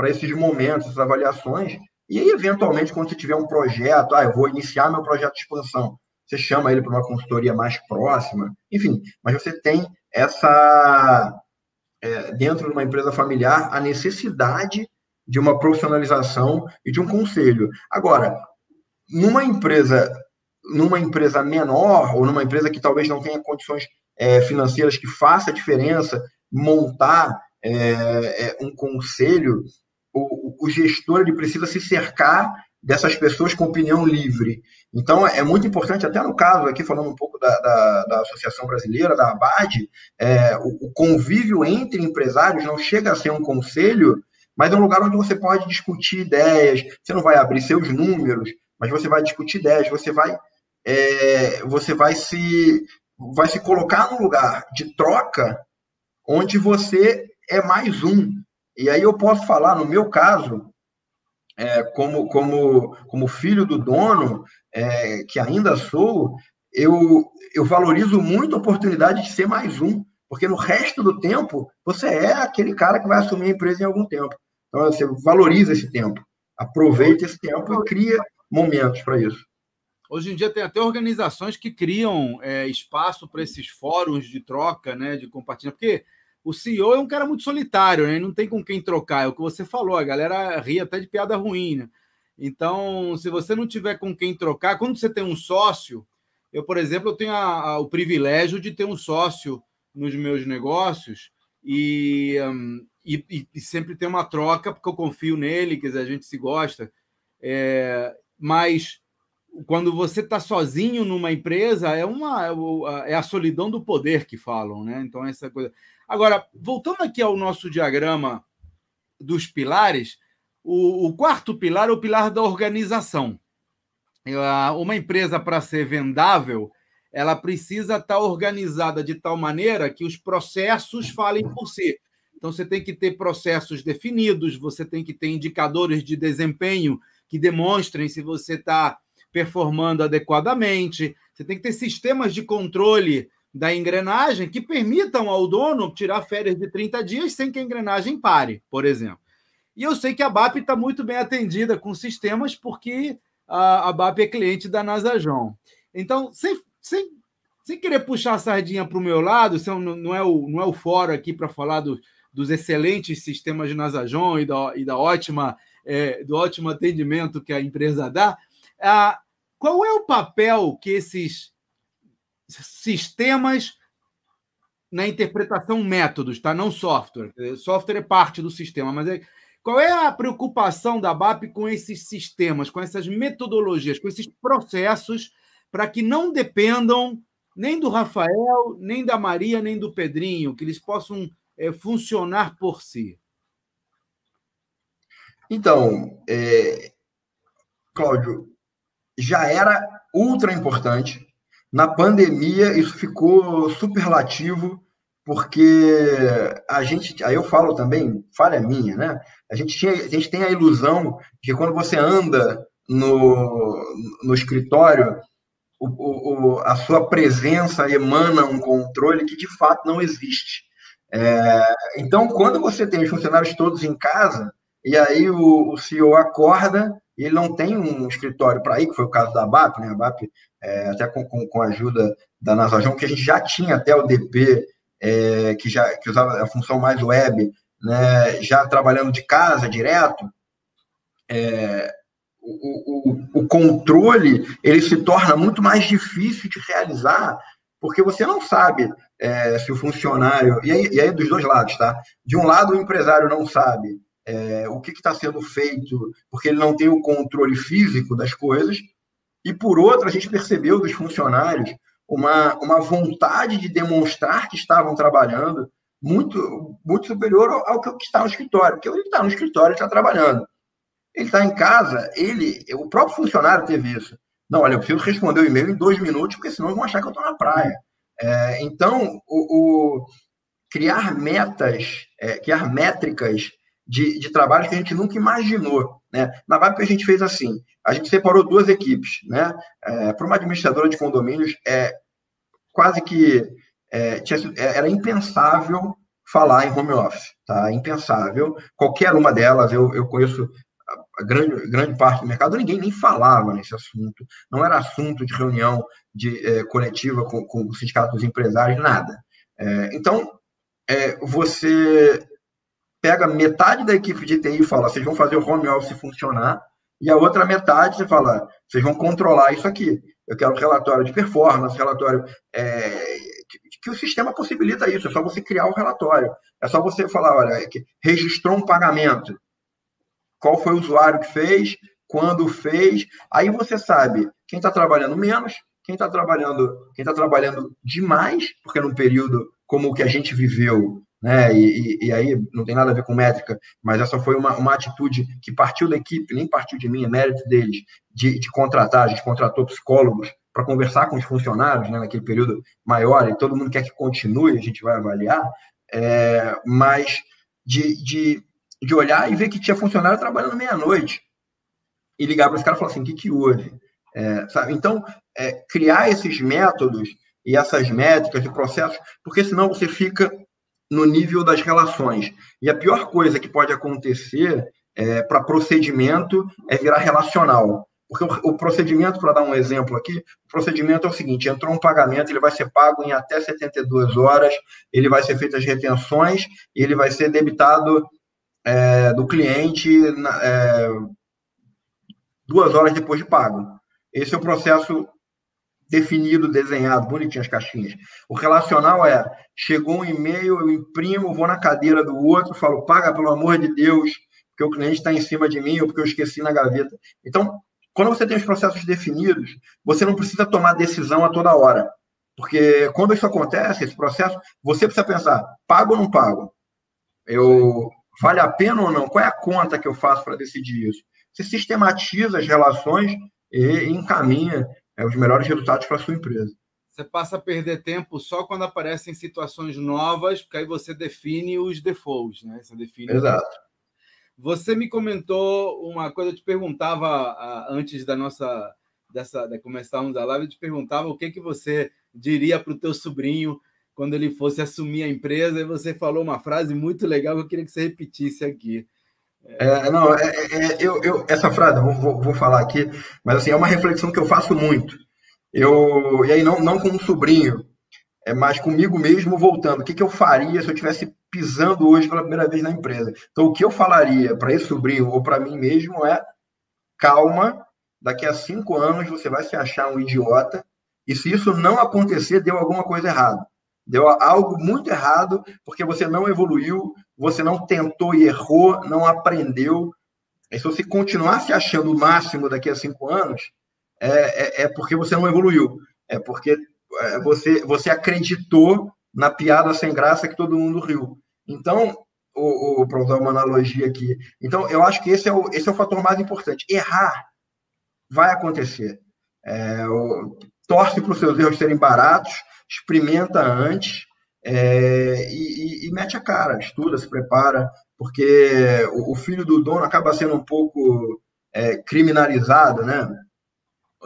Speaker 3: esses momentos, essas avaliações. E aí, eventualmente, quando você tiver um projeto, ah, eu vou iniciar meu projeto de expansão, você chama ele para uma consultoria mais próxima, enfim, mas você tem essa, é, dentro de uma empresa familiar, a necessidade de uma profissionalização e de um conselho. Agora, numa empresa, numa empresa menor, ou numa empresa que talvez não tenha condições é, financeiras que faça a diferença, montar é, é, um conselho, o, o, gestor ele precisa se cercar dessas pessoas com opinião livre. Então, é muito importante, até no caso, aqui falando um pouco da, da, da Associação Brasileira, da ABAD, é, o, o, convívio entre empresários não chega a ser um conselho mas é um lugar onde você pode discutir ideias. Você não vai abrir seus números, mas você vai discutir ideias, você vai, é, você vai se, vai se colocar num lugar de troca onde você é mais um. E aí eu posso falar, no meu caso, é, como, como, como filho do dono, é, que ainda sou, eu, eu valorizo muito a oportunidade de ser mais um, porque no resto do tempo você é aquele cara que vai assumir a empresa em algum tempo. Então você valoriza esse tempo, aproveita esse tempo e cria momentos para isso.
Speaker 2: Hoje em dia tem até organizações que criam é, espaço para esses fóruns de troca, né, de compartilhamento, porque o CEO é um cara muito solitário, né? Não tem com quem trocar. É o que você falou, a galera ri até de piada ruim, né? Então, se você não tiver com quem trocar, quando você tem um sócio, eu, por exemplo, eu tenho a, a, o privilégio de ter um sócio nos meus negócios e, um, e, e, sempre tem uma troca, porque eu confio nele, quer dizer, a gente se gosta. É, mas quando você está sozinho numa empresa, é, uma, é a solidão do poder que falam, né? Então, essa coisa. Agora, voltando aqui ao nosso diagrama dos pilares, o, o quarto pilar é o pilar da organização. Uma empresa, para ser vendável, ela precisa estar organizada de tal maneira que os processos falem por si. Então, você tem que ter processos definidos, você tem que ter indicadores de desempenho que demonstrem se você está performando adequadamente, você tem que ter sistemas de controle da engrenagem que permitam ao dono tirar férias de 30 dias sem que a engrenagem pare, por exemplo. E eu sei que a BAP está muito bem atendida com sistemas, porque a, a BAP é cliente da Nasajon. Então, sem, sem, sem querer puxar a sardinha para o meu lado, não, não, é o, não é o fórum aqui para falar do, dos excelentes sistemas de Nasajon e da, e da ótima, é, do ótimo atendimento que a empresa dá, ah, qual é o papel que esses sistemas na interpretação métodos, tá? Não software. Software é parte do sistema, mas é... qual é a preocupação da BAP com esses sistemas, com essas metodologias, com esses processos, para que não dependam nem do Rafael, nem da Maria, nem do Pedrinho, que eles possam é, funcionar por si?
Speaker 3: Então, é... Cláudio, já era ultra importante na pandemia, isso ficou superlativo, porque a gente, aí eu falo também, falha minha, né? A gente, tinha, a gente tem a ilusão de que quando você anda no, no escritório, o, o, a sua presença emana um controle que de fato não existe. É, então, quando você tem os funcionários todos em casa, e aí o, o CEO acorda e ele não tem um escritório para ir, que foi o caso da BAP, né? A BAP, é, até com, com, com, a ajuda da Nasajon, que a gente já tinha até o DP, é, que, já, que usava a função mais web, né? já trabalhando de casa direto, é, o, o, o controle ele se torna muito mais difícil de realizar, porque você não sabe é, se o funcionário. E aí, e aí, dos dois lados, tá? De um lado, o empresário não sabe é, o que está sendo feito, porque ele não tem o controle físico das coisas, e por outro, a gente percebeu dos funcionários uma, uma vontade de demonstrar que estavam trabalhando muito, muito superior ao, ao que está no escritório, porque ele está no escritório, está trabalhando. Ele está em casa, ele, o próprio funcionário teve isso. Não, olha, eu preciso responder o e-mail em dois minutos, porque senão vão achar que eu estou na praia. É, então, o, o, criar metas, é, criar métricas de, de trabalho que a gente nunca imaginou. Né? Na VAP a gente fez assim, a gente separou duas equipes. Né? É, Para uma administradora de condomínios, é quase que é, tinha, é, era impensável falar em home office, tá? Impensável. Qualquer uma delas, eu, eu conheço a grande, grande parte do mercado, ninguém nem falava nesse assunto. Não era assunto de reunião de é, coletiva com, com o sindicato dos empresários, nada. É, então, é, você pega metade da equipe de TI e fala, vocês vão fazer o home office funcionar, e a outra metade você fala, vocês vão controlar isso aqui. Eu quero relatório de performance, relatório é, que, que, o sistema possibilita isso, é só você criar o relatório. É só você falar, olha, que registrou um pagamento. Qual foi o usuário que fez, quando fez, aí você sabe quem está trabalhando menos, quem está trabalhando, quem está trabalhando demais, porque num período como o que a gente viveu, né? E, e, e, aí não tem nada a ver com métrica, mas essa foi uma, uma atitude que partiu da equipe, nem partiu de mim, é mérito deles, de, de contratar. A gente contratou psicólogos para conversar com os funcionários, né, naquele período maior, e todo mundo quer que continue, a gente vai avaliar, é, mas de, de, de olhar e ver que tinha funcionário trabalhando meia-noite e ligar para os caras e falar assim: o que, que houve? É, sabe? Então, é, criar esses métodos e essas métricas e processos, porque senão você fica no nível das relações. E a pior coisa que pode acontecer é, para procedimento é virar relacional. Porque o, o procedimento, para dar um exemplo aqui, o procedimento é o seguinte: entrou um pagamento, ele vai ser pago em até 72 horas, ele vai ser feito as retenções e ele vai ser debitado é, do cliente é, duas horas depois de pago. Esse é o processo definido, desenhado, bonitinho as caixinhas. O relacional é: chegou um e-mail, eu imprimo, vou na cadeira do outro, falo, paga pelo amor de Deus, porque o cliente está em cima de mim ou porque eu esqueci na gaveta. Então, quando você tem os processos definidos, você não precisa tomar decisão a toda hora. Porque quando isso acontece, esse processo, você precisa pensar: pago ou não pago? Eu vale a pena ou não? Qual é a conta que eu faço para decidir isso? Você sistematiza as relações e encaminha é, os melhores resultados para a sua empresa.
Speaker 2: Você passa a perder tempo só quando aparecem situações novas, porque aí você define os defaults, né? Você define
Speaker 3: Exato.
Speaker 2: Você me comentou uma coisa, eu te perguntava antes da nossa dessa de começarmos a live, eu te perguntava o que que você diria para o teu sobrinho quando ele fosse assumir a empresa, e você falou uma frase muito legal que eu queria que você repetisse aqui.
Speaker 3: É, não, é, é, é, eu, eu, essa frase, vou, vou, vou, falar aqui, mas assim, é uma reflexão que eu faço muito. Eu, e aí, não, não com um sobrinho, é mais comigo mesmo voltando. O que, que eu faria se eu estivesse pisando hoje pela primeira vez na empresa? Então, o que eu falaria para esse sobrinho ou para mim mesmo é: calma, daqui a cinco anos você vai se achar um idiota, e se isso não acontecer, deu alguma coisa errada. Deu algo muito errado porque você não evoluiu, você não tentou e errou, não aprendeu. E se você continuar se achando o máximo daqui a cinco anos, é, é, é porque você não evoluiu. É porque é, você, você acreditou na piada sem graça que todo mundo riu. Então, o, o para usar uma analogia aqui, então eu acho que esse é o, esse é o fator mais importante. Errar vai acontecer. É, o, torce para os seus erros serem baratos, experimenta antes é, mete a cara, estuda, se prepara, porque o, o filho do dono acaba sendo um pouco é, criminalizado, né?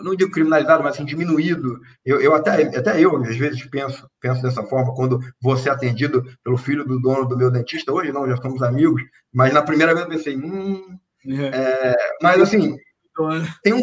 Speaker 3: não digo criminalizado, mas assim, diminuído. Eu, eu até, até eu, às vezes, penso, penso dessa forma, quando vou ser atendido pelo filho do dono do meu dentista, hoje não, já somos amigos, mas na primeira vez eu pensei, hum. É, é mas assim, tem um,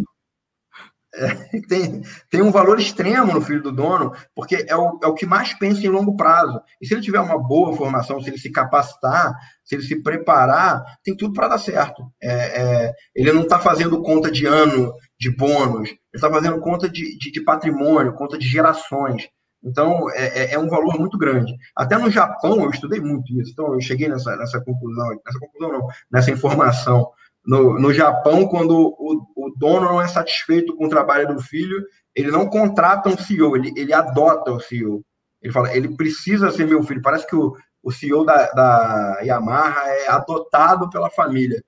Speaker 3: é, tem, tem um valor extremo no filho do dono, porque é o, é o que mais pensa em longo prazo. E se ele tiver uma boa formação, se ele se capacitar, se ele se preparar, tem tudo para dar certo. É, é, ele não está fazendo conta de ano, de bônus, ele está fazendo conta de, de, de, patrimônio, conta de gerações. Então, é, é, é, um valor muito grande. Até no Japão, eu estudei muito isso, então eu cheguei nessa, nessa conclusão, nessa conclusão não, nessa informação no, no Japão, quando o, o, dono não é satisfeito com o trabalho do filho, ele não contrata um CEO, ele, ele adota o CEO. Ele fala, ele precisa ser meu filho. Parece que o, o CEO da, da Yamaha é adotado pela família.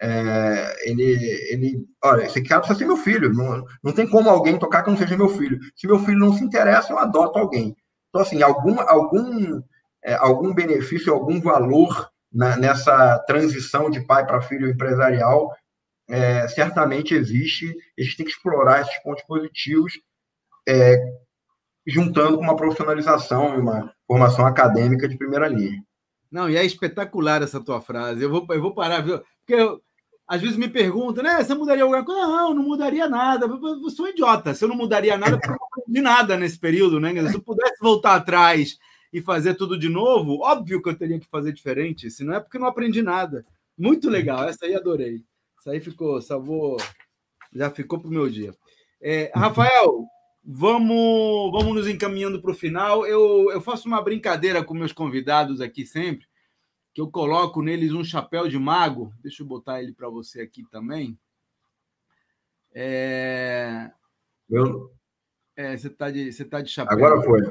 Speaker 3: É, ele, ele, olha, esse cara precisa ser meu filho. Não, não tem como alguém tocar que não seja meu filho. Se meu filho não se interessa, eu adoto alguém. Então, assim, algum, algum, é, algum benefício, algum valor na, nessa transição de pai para filho empresarial, é, certamente existe. A gente tem que explorar esses pontos positivos, é, juntando com uma profissionalização e uma formação acadêmica de primeira linha.
Speaker 2: Não, e é espetacular essa tua frase. Eu vou, eu vou parar, viu? Porque eu, às vezes me perguntam, né? Você mudaria alguma coisa? Não, não mudaria nada. Eu sou um idiota. Se eu não mudaria nada, eu não nada nesse período, né? Se eu pudesse voltar atrás e fazer tudo de novo, óbvio que eu teria que fazer diferente, se não é porque não aprendi nada. Muito legal, essa aí adorei. Essa aí ficou, salvou, já ficou para o meu dia. É, Rafael, vamos, vamos nos encaminhando para o final. Eu, eu faço uma brincadeira com meus convidados aqui sempre, que eu coloco neles um chapéu de mago. Deixa eu botar ele para você aqui também. É...
Speaker 3: Eu...
Speaker 2: É, você está de, você tá de chapéu.
Speaker 3: Agora foi.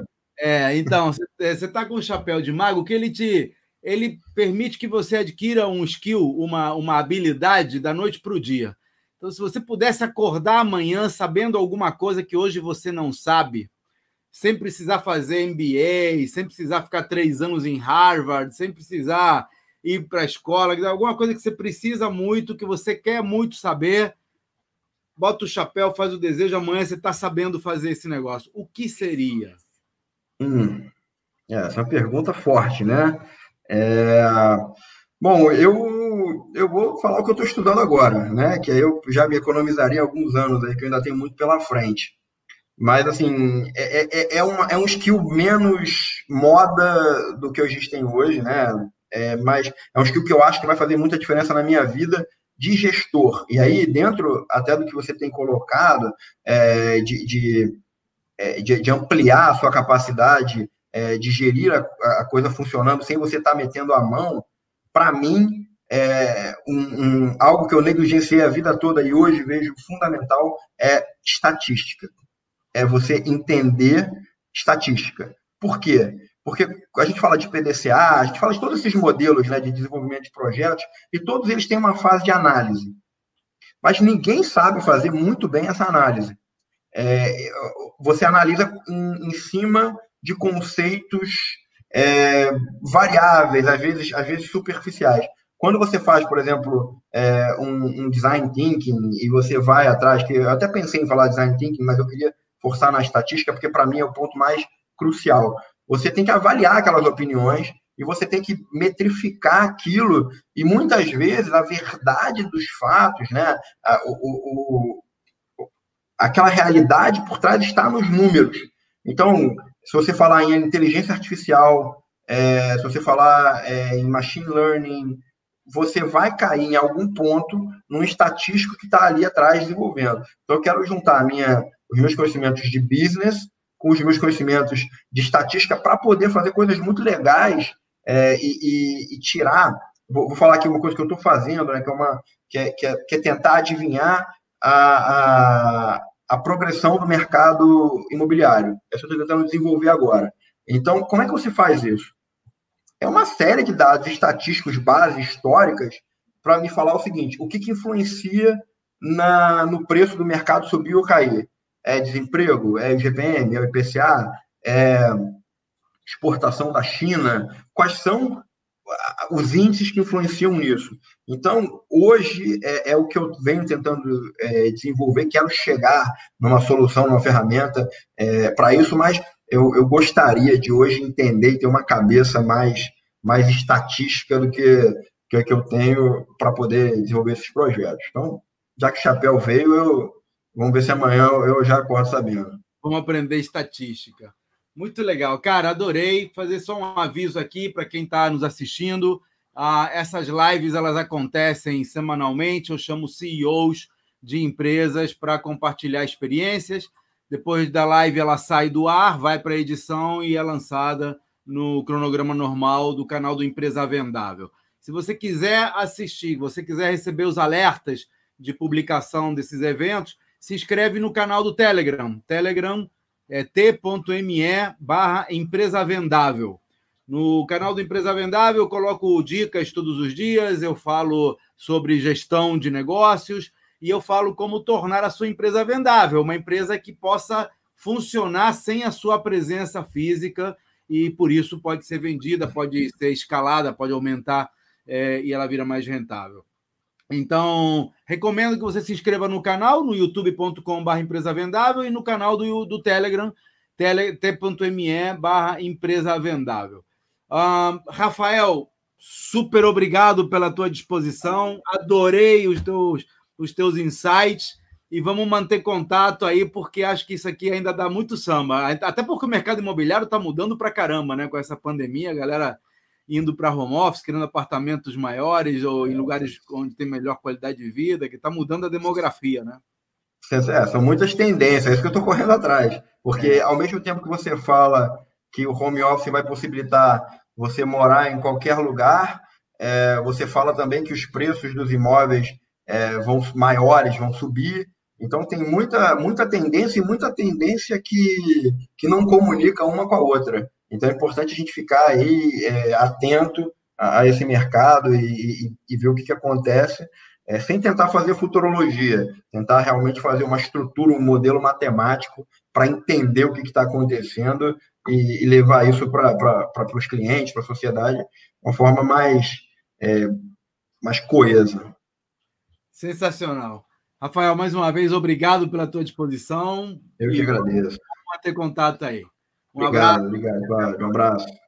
Speaker 2: É, então, você está com o chapéu de mago, que ele te, ele permite que você adquira um skill, uma, uma habilidade da noite para o dia. Então, se você pudesse acordar amanhã sabendo alguma coisa que hoje você não sabe, sem precisar fazer MBA, sem precisar ficar três anos em Harvard, sem precisar ir para a escola, alguma coisa que você precisa muito, que você quer muito saber, bota o chapéu, faz o desejo, amanhã você está sabendo fazer esse negócio. O que seria?
Speaker 3: Hum, é, essa é uma pergunta forte, né? É... Bom, eu, eu vou falar o que eu estou estudando agora, né? Que aí eu já me economizaria alguns anos aí, que eu ainda tenho muito pela frente. Mas, assim, é, é, é, uma, é um skill menos moda do que a gente tem hoje, né? É, mas é um skill que eu acho que vai fazer muita diferença na minha vida de gestor. E aí, dentro até do que você tem colocado, é, de, de, é, de, de, ampliar a sua capacidade é, de gerir a, a, coisa funcionando sem você estar tá metendo a mão, para mim, é um, um, algo que eu negligenciei a vida toda e hoje vejo fundamental é estatística. É você entender estatística. Por quê? Porque a gente fala de PDCA, a gente fala de todos esses modelos né, de desenvolvimento de projetos, e todos eles têm uma fase de análise. Mas ninguém sabe fazer muito bem essa análise. É, você analisa em, em, cima de conceitos é, variáveis, às vezes, às vezes superficiais. Quando você faz, por exemplo, é, um, um, design thinking e você vai atrás, que eu até pensei em falar design thinking, mas eu queria forçar na estatística, porque para mim é o ponto mais crucial. Você tem que avaliar aquelas opiniões e você tem que metrificar aquilo e muitas vezes a verdade dos fatos, né, o, o, aquela realidade por trás está nos números. Então, se você falar em inteligência artificial, é, se você falar é, em machine learning, você vai cair em algum ponto num estatístico que está ali atrás desenvolvendo. Então, eu quero juntar minha, os meus conhecimentos de business com os meus conhecimentos de estatística para poder fazer coisas muito legais é, e, e, e, tirar. Vou, vou, falar aqui uma coisa que eu estou fazendo, né, que, é uma, que, é, que, é, que é tentar adivinhar a, a, a progressão do mercado imobiliário. Essa eu estou tentando desenvolver agora. Então, como é que você faz isso? É uma série de dados estatísticos, bases históricas, para me falar o seguinte: o que, que influencia na, no preço do mercado subir ou cair? é desemprego, é IGPM, é IPCA, é exportação da China, quais são os índices que influenciam nisso. Então, hoje é, é o que eu venho tentando é, desenvolver, quero chegar numa solução, numa ferramenta é, para isso, mas eu, eu, gostaria de hoje entender e ter uma cabeça mais, mais estatística do que, que, que eu tenho para poder desenvolver esses projetos. Então, já que o chapéu veio, eu, Vamos ver se amanhã eu já acordo sabendo.
Speaker 2: Vamos aprender estatística. Muito legal. Cara, adorei. Fazer só um aviso aqui para quem está nos assistindo. Ah, essas lives elas acontecem semanalmente. Eu chamo CEOs de empresas para compartilhar experiências. Depois da live, ela sai do ar, vai para a edição e é lançada no cronograma normal do canal do Empresa Vendável. Se você quiser assistir, você quiser receber os alertas de publicação desses eventos, se inscreve no canal do Telegram. Telegram é t.me barra Empresa Vendável. No canal do Empresa Vendável eu coloco dicas todos os dias, eu falo sobre gestão de negócios e eu falo como tornar a sua empresa vendável, uma empresa que possa funcionar sem a sua presença física e por isso pode ser vendida, pode ser escalada, pode aumentar é, e ela vira mais rentável. Então, recomendo que você se inscreva no canal, no youtube.com.br empresa vendável e no canal do, do Telegram, t.me barra empresa vendável. Uh, Rafael, super obrigado pela tua disposição, adorei os teus, os teus insights e vamos manter contato aí, porque acho que isso aqui ainda dá muito samba. Até porque o mercado imobiliário está mudando para caramba, né? Com essa pandemia, a galera indo para home office, querendo apartamentos maiores ou em lugares onde tem melhor qualidade de vida, que está mudando a demografia, né?
Speaker 3: É, são muitas tendências, é isso que eu estou correndo atrás. Porque é. ao mesmo tempo que você fala que o home office vai possibilitar você morar em qualquer lugar, é, você fala também que os preços dos imóveis é, vão maiores, vão subir. Então tem muita, muita tendência e muita tendência que, que não comunica uma com a outra. Então é importante a gente ficar aí é, atento a, a esse mercado e, e, e, ver o que, que acontece, é, sem tentar fazer futurologia, tentar realmente fazer uma estrutura, um modelo matemático para entender o que está acontecendo e, e, levar isso para os clientes, para a sociedade, de uma forma mais, é, mais coesa.
Speaker 2: Sensacional. Rafael, mais uma vez, obrigado pela tua disposição.
Speaker 3: Eu que agradeço.
Speaker 2: Vamos ter contato aí.
Speaker 3: Um obrigado, abraço. Obrigado, Um abraço.